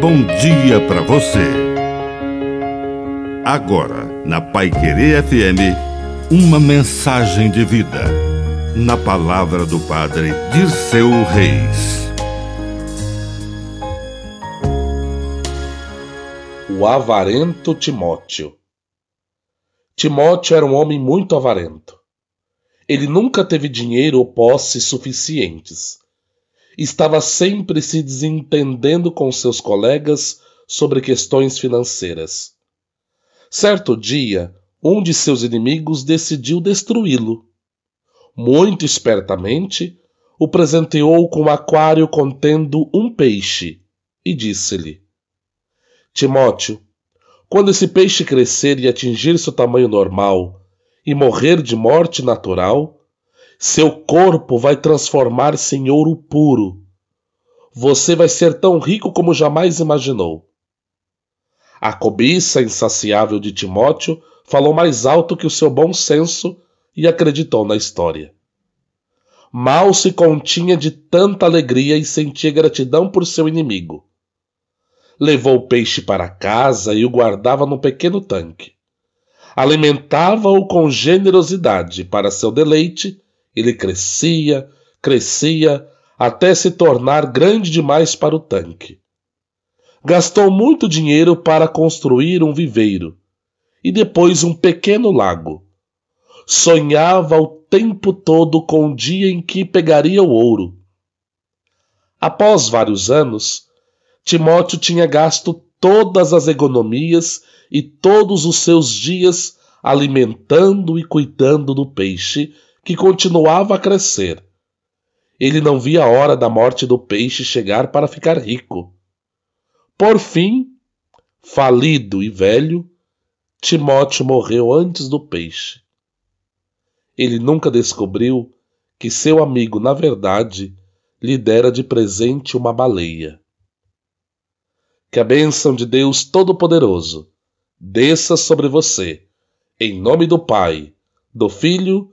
bom dia para você. Agora, na Pai Querer FM, uma mensagem de vida. Na palavra do Padre Dirceu Reis. O avarento Timóteo. Timóteo era um homem muito avarento. Ele nunca teve dinheiro ou posses suficientes estava sempre se desentendendo com seus colegas sobre questões financeiras. Certo dia, um de seus inimigos decidiu destruí-lo. Muito espertamente, o presenteou com um aquário contendo um peixe e disse-lhe: Timóteo, quando esse peixe crescer e atingir seu tamanho normal e morrer de morte natural, seu corpo vai transformar-se em ouro puro. Você vai ser tão rico como jamais imaginou. A cobiça insaciável de Timóteo falou mais alto que o seu bom senso e acreditou na história. Mal se continha de tanta alegria e sentia gratidão por seu inimigo. Levou o peixe para casa e o guardava num pequeno tanque. Alimentava-o com generosidade para seu deleite ele crescia, crescia, até se tornar grande demais para o tanque. Gastou muito dinheiro para construir um viveiro e depois um pequeno lago. Sonhava o tempo todo com o dia em que pegaria o ouro. Após vários anos, Timóteo tinha gasto todas as economias e todos os seus dias alimentando e cuidando do peixe que continuava a crescer. Ele não via a hora da morte do peixe chegar para ficar rico. Por fim, falido e velho, Timóteo morreu antes do peixe. Ele nunca descobriu que seu amigo, na verdade, lhe dera de presente uma baleia. Que a bênção de Deus Todo-Poderoso desça sobre você, em nome do Pai, do Filho